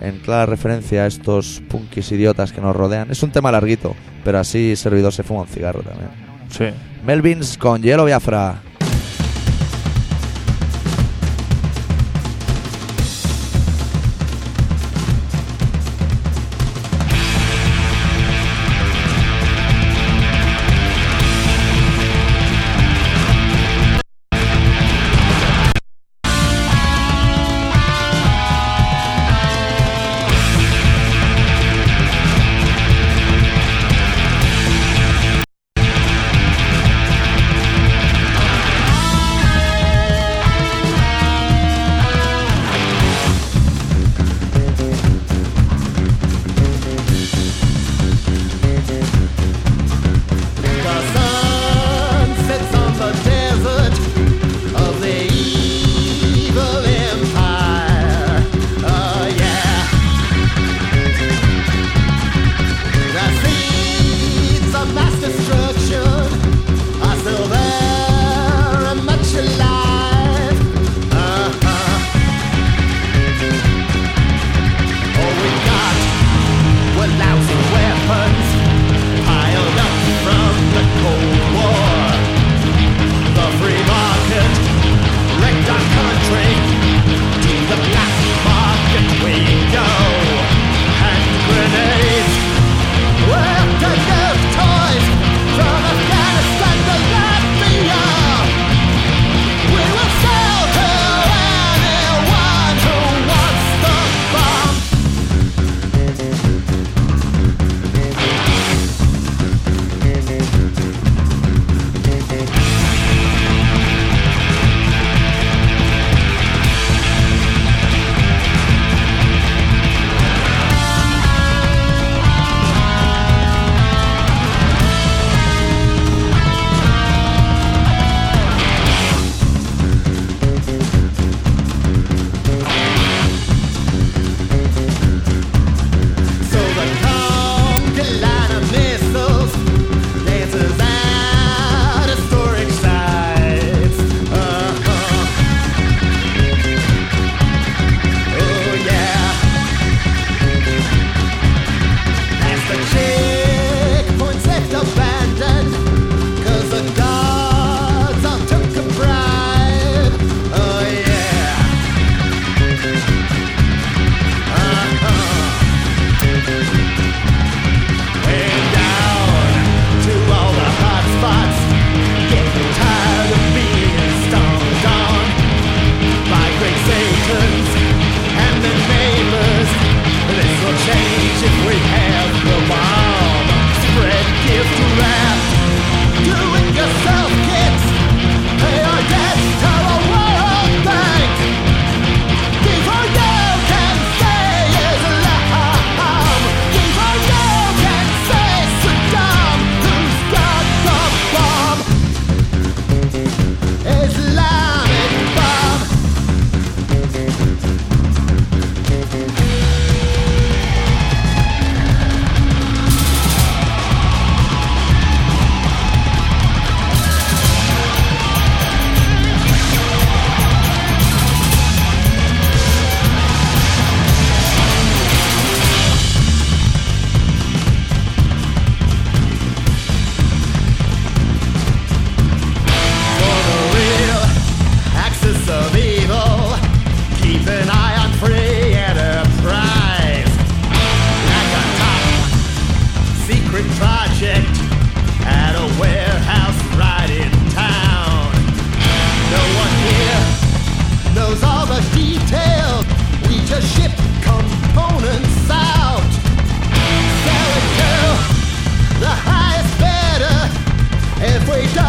En clara referencia a estos punkis idiotas que nos rodean. Es un tema larguito, pero así servidor se fuma un cigarro también. Sí. Melvins con Hielo Biafra. they die.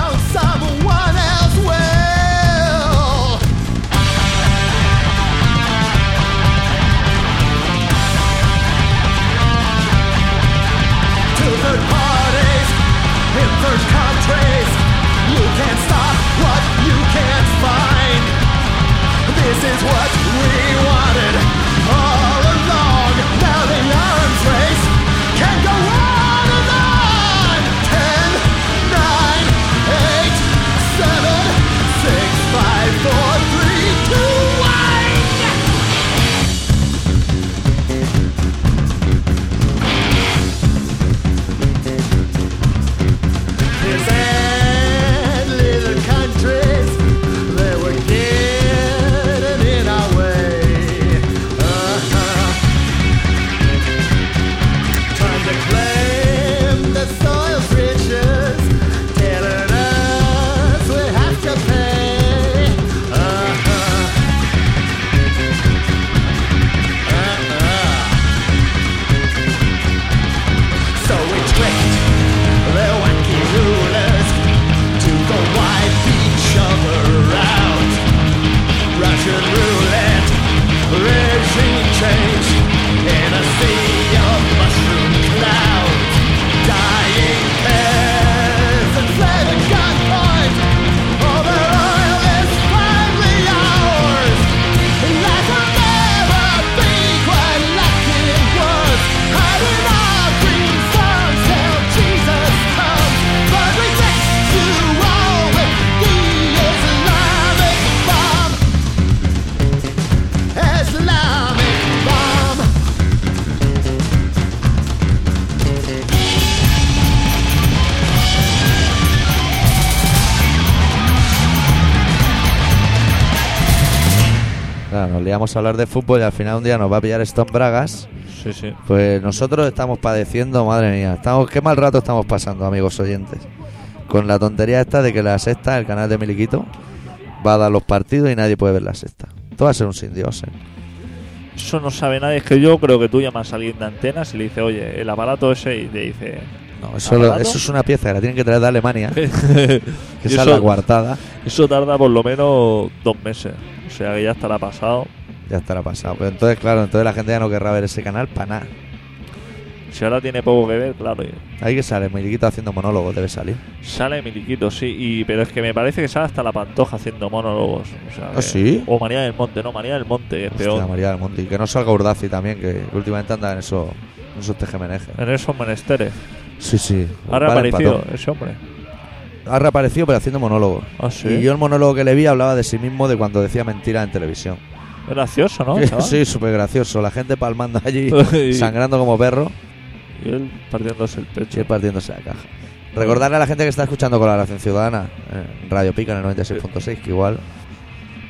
A hablar de fútbol y al final un día nos va a pillar Stone Bragas. Sí, sí. Pues nosotros estamos padeciendo, madre mía. Estamos, qué mal rato estamos pasando, amigos oyentes. Con la tontería esta de que la sexta, el canal de Miliquito, va a dar los partidos y nadie puede ver la sexta. Esto va a ser un sin Dios, ¿eh? Eso no sabe nadie. Es que yo creo que tú llamas a alguien de antenas y le dices, oye, el aparato ese, y te dice. No, eso, lo- eso es una pieza que la tienen que traer de Alemania, que eso- la coartada. Eso tarda por lo menos dos meses. O sea que ya estará pasado. Ya estará pasado. Pero entonces, claro, entonces la gente ya no querrá ver ese canal para nada. Si ahora tiene poco que ver, claro. Ahí que sale Miliquito haciendo monólogos, debe salir. Sale Miliquito, sí. Y, pero es que me parece que sale hasta la pantoja haciendo monólogos. O sea, ¿Ah, que- sí? O María del Monte, no, María del Monte, que es Hostia, peor. María del Monte. Y que no salga Urdazi también, que últimamente anda en esos, en esos tejemenejes. En esos menesteres. Sí, sí. Ha reaparecido ese hombre. Ha reaparecido, pero haciendo monólogos. Ah, sí. Y yo el monólogo que le vi hablaba de sí mismo de cuando decía mentiras en televisión. Gracioso, ¿no? chaval? sí, súper gracioso. La gente palmando allí, Y- sangrando como perro, Y él partiéndose el y pecho. él partiéndose la caja. Recordarle a la gente que está escuchando Colaboración Ciudadana en Radio Pica en el 96.6, que igual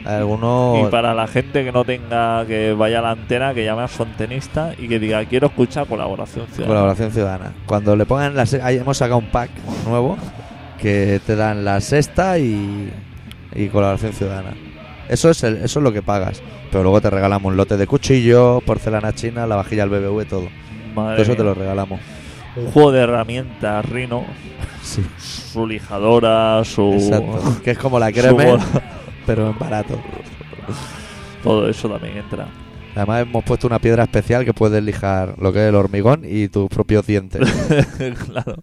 alguno... Y para la gente que no tenga que vaya a la antena, que llame a su antenista y que diga, quiero escuchar colaboración ciudadana. Colaboración Ciudadana. Cuando le pongan la... se- ahí hemos sacado un pack nuevo que te dan la sexta y, y Colaboración Ciudadana. Eso es, el- eso es lo que pagas. Pero luego te regalamos un lote de cuchillos, porcelana china, la vajilla del BBV, todo. Madre Todo eso te lo regalamos. Un juego de herramientas, Rino, Sí, su lijadora, su... exacto. Que es como la creme, pero en barato. Todo eso también entra. Además hemos puesto una piedra especial que puedes lijar lo que es el hormigón y tus propios dientes claro,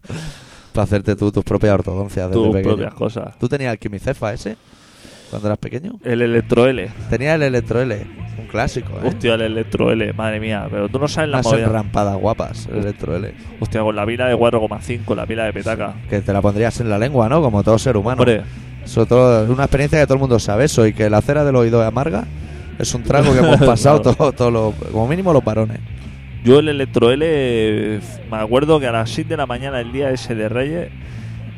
para hacerte tú tus propias ortodoncias tus propias cosas. ¿Tú tenías el quimicefa ese cuando eras pequeño? El Electro L. Tenía el Electro L, un clásico, ¿eh? Hostia, el Electro L, madre mía. Pero tú no sabes la Unas movida. enrampadas guapas, el Electro L. Hostia, con la pila de 4,5, la pila de petaca. Que te la pondrías en la lengua, ¿no? Como todo ser humano. Hombre, Eso todo- es una experiencia que todo el mundo sabe eso y que la cera del oído es amarga es un trago que hemos pasado Claro. todos, los- como mínimo los varones. yo el Electro L, me acuerdo que a las 7 de la mañana, el día ese de Reyes,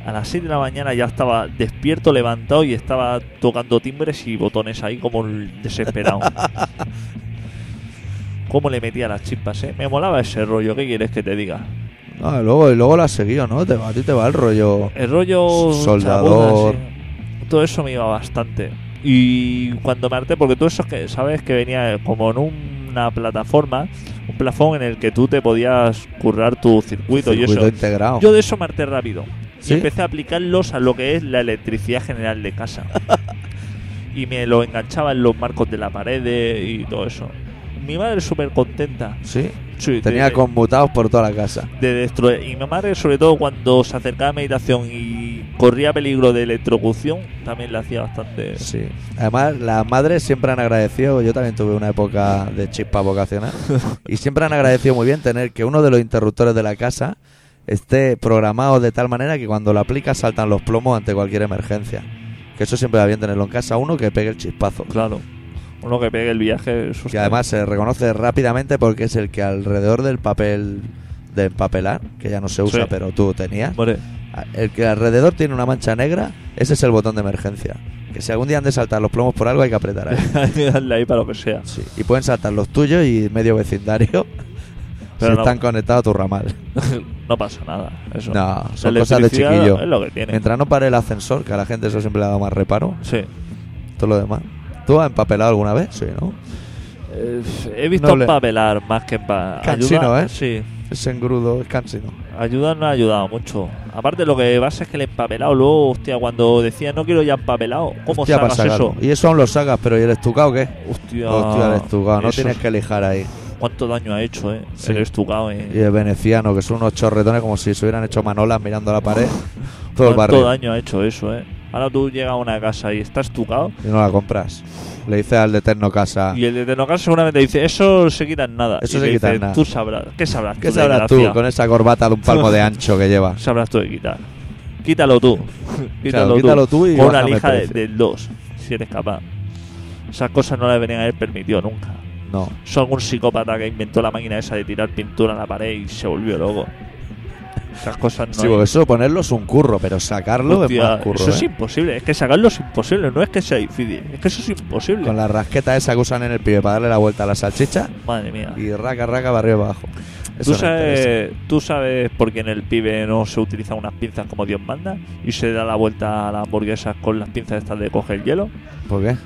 a las 6 de la mañana ya estaba despierto, levantado y estaba tocando timbres y botones ahí como el desesperado. ¿Cómo le metía las chispas, eh? Me molaba ese rollo, ¿qué quieres que te diga? Ah, luego, y luego lo has seguido, ¿no? Te, a ti te va el rollo. El rollo Soldador. sí. Todo eso me iba bastante. Y cuando me harté, porque tú eso que sabes que venía como en una plataforma, un plafón en el que tú te podías currar tu circuito, y eso. integrado. Yo de eso me harté rápido. ¿Sí? Y empecé a aplicarlos a lo que es la electricidad general de casa. y me lo enganchaba en los marcos de la pared y todo eso. Mi madre súper contenta. Sí. Sí, Tenía de- conmutados por toda la casa. de destruir. Y mi madre, sobre todo cuando se acercaba a meditación y corría peligro de electrocución, también le hacía bastante. Sí. Además, las madres siempre han agradecido. Yo también tuve una época de chispa vocacional. y siempre han agradecido muy bien tener que uno de los interruptores de la casa esté programado de tal manera que cuando lo aplicas saltan los plomos ante cualquier emergencia. Que eso siempre va bien tenerlo en casa. Uno que pegue el chispazo. Claro. Uno que pegue el viaje. Eso Que está- además se reconoce rápidamente porque es el que alrededor del papel de empapelar, que ya no se usa, Sí. pero tú tenías, el que alrededor tiene una mancha negra, ese es el botón de emergencia. Que si algún día han de saltar los plomos por algo hay que apretar ahí. darle ahí para lo que sea. Sí, Y pueden saltar los tuyos y medio vecindario Pero si no. están conectados a tu ramal. no pasa nada. Eso. No, son La cosas de chiquillo. Es lo que tiene. Mientras no pare el ascensor, que a la gente eso siempre le da más reparo, Sí. todo lo demás. ¿Tú has empapelado alguna vez? Sí, ¿no? Eh, he visto empapelar más que para Cansino, ¿eh? Sí. Ese engrudo es cansino. Ayudar no ha ayudado mucho. Aparte, lo que pasa es que el empapelado, luego, hostia, cuando decía no quiero ya empapelado, ¿cómo Hostia, sacas eso? Y eso aún lo sacas, pero ¿y el estucado qué? Hostia, Hostia, el estucado. No eso tienes es- que lijar ahí. ¿Cuánto daño ha hecho, eh? Sí. El estucado, eh. Y el veneciano, que son unos chorretones como si se hubieran hecho manolas mirando la pared. Todo el ¿Cuánto barrio. daño ha hecho eso, eh? Ahora tú llegas a una casa y está estucado Y no la compras. Le dices al de Tecnocasa. y el de Tecnocar seguramente dice, eso se quita en nada. Eso Y se quita en nada. Tú sabrás. ¿Qué sabrás ¿Qué tú, sabrás tú con esa corbata de un palmo de ancho que lleva? Sabrás tú de quitar. Quítalo tú. Claro, quítalo tú y Con una lija del 2, si eres capaz. Esas cosas no le deberían haber permitido nunca. No. Son algún psicópata que inventó la máquina esa de tirar pintura en la pared y se volvió loco. Esas cosas no. Sí, hay. porque eso ponerlo es un curro, pero sacarlo Hostia, es más curro. eso es ¿eh? imposible. Es que sacarlo es imposible. No es que sea difícil. Es que eso es imposible. Con la rasqueta esa que usan en el pibe para darle la vuelta a la salchicha Madre mía. y raca, raca, para arriba abajo. Eso ¿Tú sabes, ¿Tú sabes por qué en el pibe no se utilizan unas pinzas como Dios manda y se da la vuelta a las hamburguesas con las pinzas estas de coger hielo? ¿Por qué?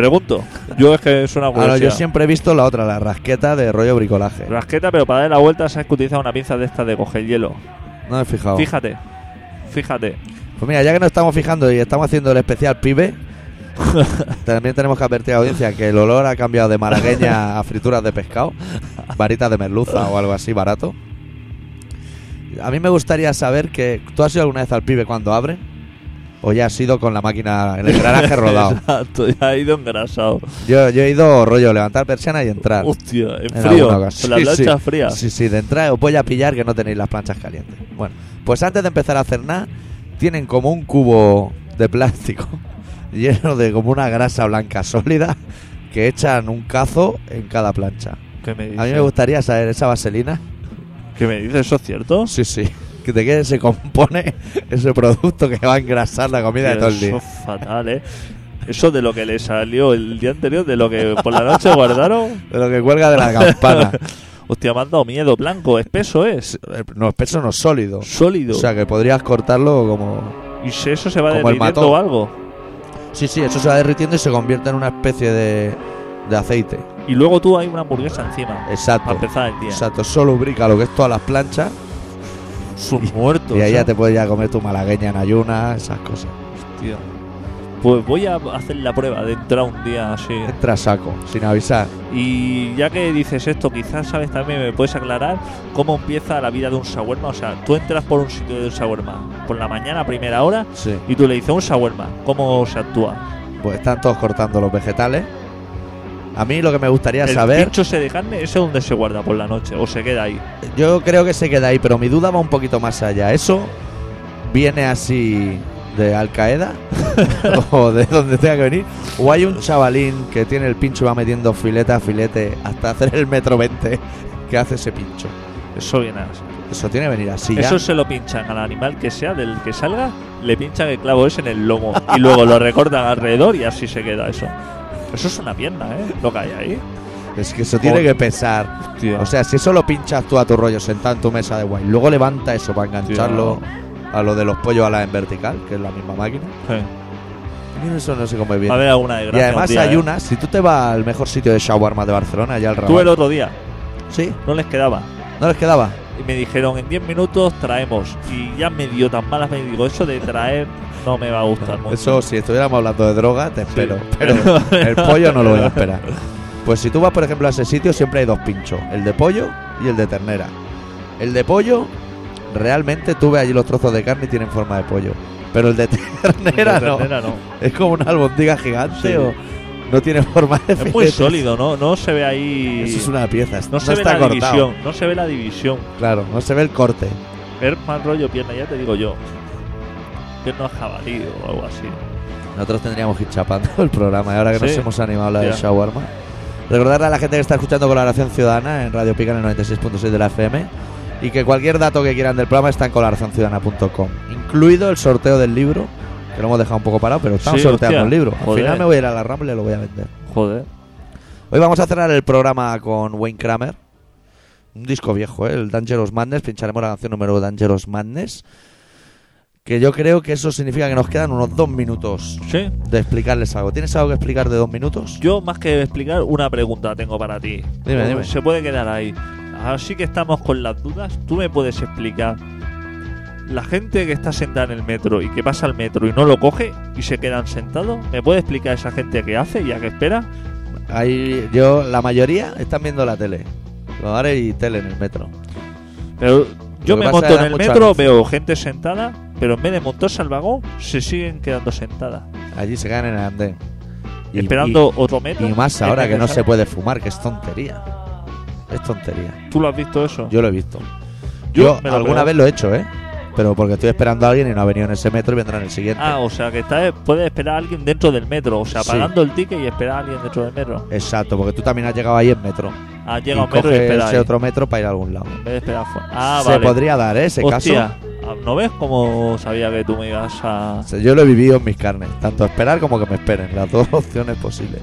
Pregunto. Yo es que es una Ah, curiosidad. yo siempre he visto la otra, la rasqueta de rollo bricolaje. Rasqueta, pero para dar la vuelta sabes que utilizan una pinza de estas de coger hielo. No me he fijado. Fíjate. Fíjate. Pues mira, ya que nos estamos fijando y estamos haciendo el especial pibe, también tenemos que advertir a la audiencia que el olor ha cambiado de malagueña a frituras de pescado, varitas de merluza o algo así barato. A mí me gustaría saber que tú has ido alguna vez al pibe cuando abre o ya has ido con la máquina en el garaje rodado. Exacto, ya ha ido engrasado. Yo, yo he ido rollo levantar persiana y entrar. Hostia, en En frío. Con la Sí, plancha sí. fría. Sí, sí, de entrada os voy a pillar que no tenéis las planchas calientes. Bueno, pues antes de empezar a hacer nada, tienen como un cubo de plástico lleno de como una grasa blanca sólida que echan un cazo en cada plancha. ¿Qué me dices? A mí me gustaría saber esa vaselina. ¿Qué me dices? ¿Eso es cierto? Sí, sí. Que de qué se compone ese producto que va a engrasar la comida de todo el Eso día. es fatal, ¿eh? Eso de lo que le salió el día anterior, de lo que por la noche guardaron. De lo que cuelga de la campana. Hostia, me han dado miedo. Blanco, espeso es. No, espeso no sólido. Sólido. O sea que podrías cortarlo como y si eso se va derritiendo o algo. Sí, sí, eso se va derritiendo y se convierte en una especie de, de aceite. Y luego tú hay una hamburguesa encima. Exacto. Para empezar el día. Exacto, eso lubrica lo que es todas las planchas Sus muertos. y ahí ya te puedes ya comer tu malagueña en ayunas, esas cosas. Hostia. Pues voy a hacer la prueba de entrar un día así. Entra saco, sin avisar. Y ya que dices esto, quizás sabes también, me puedes aclarar cómo empieza la vida de un shawarma. O sea, tú entras por un sitio de un shawarma por la mañana a primera hora Sí. y tú le dices un shawarma. ¿Cómo se actúa? Pues están todos cortando los vegetales. A mí lo que me gustaría ¿El saber, pincho ese de carne, ese dónde se guarda por la noche? ¿O se queda ahí? yo creo que se queda ahí, pero mi duda va un poquito más allá. ¿Eso viene así de Al Qaeda? ¿O de donde tenga que venir? ¿O hay un chavalín que tiene el pincho y va metiendo filete a filete hasta hacer el metro 20 que hace ese pincho? Eso viene así. Eso tiene que venir así ya. Eso se lo pinchan al animal que sea, del que salga, le pinchan el clavo ese en el lomo y luego lo recortan alrededor y así se queda eso. Eso es una pierna, ¿eh? Lo que hay ahí. Es que eso tiene que pesar. Hostia. O sea, si eso lo pinchas tú a tu rollo sentado en tu mesa de guay, luego levanta eso para engancharlo a lo de los pollos a la en vertical, que es la misma máquina. Sí. Eso no sé cómo es bien. A haber alguna Y desgracia. además día, hay ¿eh? unas, si tú te vas al mejor sitio de shawarma de Barcelona, allá al Tú Raval. el otro día, Sí, no les quedaba. no les quedaba. Y me dijeron, en 10 minutos traemos. Y ya me dio tan malas, me digo, eso de traer no me va a gustar mucho. Eso, si estuviéramos hablando de droga, te espero. Pero pero- el pollo no lo voy a esperar. Pues si tú vas, por ejemplo, a ese sitio, siempre hay dos pinchos: el de pollo y el de ternera. El de pollo, realmente tú ves allí los trozos de carne y tienen forma de pollo. Pero el de ternera, De no. Es como una albondiga gigante Sí. o no tiene forma de Es muy sólido, ¿no? No se ve ahí. Eso es una pieza. No, No, se ve la cortado. división. No se ve la división. Claro, no se ve el corte. Mal rollo pierna, ya te digo yo. Pierna jabalí o algo así. Nosotros tendríamos que ir chapando el programa y ahora que nos hemos animado a hablar del Ya. shawarma. Recordarle a la gente que está escuchando Colaboración Ciudadana en Radio Pica en el 96.6 de la FM y que cualquier dato que quieran del programa está en colaboracionciudadana.com, incluido el sorteo del libro, que lo hemos dejado un poco parado, pero estamos Sí, sorteando el libro. Al Joder. final me voy a ir a la Rambla y lo voy a vender. Joder. Hoy vamos a cerrar el programa con Wayne Kramer. Un disco viejo, ¿eh? el Dangerous Madness. Pincharemos la canción número Dangerous Madness. Que yo creo que eso significa que nos quedan unos dos minutos Sí. de explicarles algo. ¿Tienes algo que explicar de dos minutos? Yo, más que explicar, una pregunta tengo para ti. Dime, dime. Se puede quedar ahí. Así que estamos con las dudas. ¿Tú me puedes explicar? La gente que está sentada en el metro y que pasa al metro y no lo coge y se quedan sentados, ¿me puede explicar esa gente qué hace y a qué espera? Ahí, yo, la mayoría están viendo la tele. Ahora hay tele en el metro. Pero yo me monto en el metro, veo gente sentada, pero en vez de montarse al vagón, se siguen quedando sentadas. Allí se quedan en el andén. Y- esperando otro metro. Y, y más ahora que no se puede fumar, que es tontería. Es tontería. ¿Tú lo has visto eso? Yo lo he visto. Yo alguna vez lo he hecho, ¿eh? Pero porque estoy esperando a alguien y no ha venido en ese metro y vendrá en el siguiente. Ah, o sea que está, puedes esperar a alguien dentro del metro, o sea, Sí. pagando el ticket y esperar a alguien dentro del metro. Exacto, porque tú también has llegado ahí en metro. Ah, y llega un metro y coges espera. ese ahí, otro metro para ir a algún lado. En vez de esperar fuera. Ah, Se vale. podría dar, ¿eh? Ese Hostia, caso. ah, ¿no ves cómo sabía que tú me ibas a. Yo lo he vivido en mis carnes. Tanto esperar como que me esperen. Las dos opciones posibles.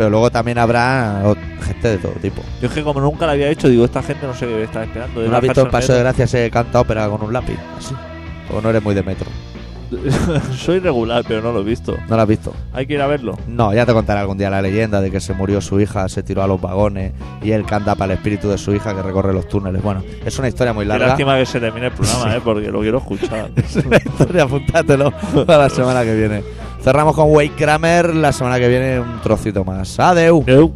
Pero luego también habrá gente de todo tipo. Yo es que como nunca lo había hecho, digo, esta gente no sé qué está esperando. ¿Tú de no has visto en Paseo de Gracia se canta ópera con un lápiz? Así. O no eres muy de metro. Soy regular, pero no lo he visto. ¿No lo has visto? Hay que ir a verlo. No, ya te contaré algún día la leyenda de que se murió su hija, se tiró a los vagones y él canta para el espíritu de su hija que recorre los túneles. Bueno, es una historia muy Qué larga. lástima que se termine el programa, ¿eh? Porque lo quiero escuchar. Es una historia, apúntatelo para la semana que viene. Cerramos con Wade Kramer, la semana que viene un trocito más. Adeu. Eu.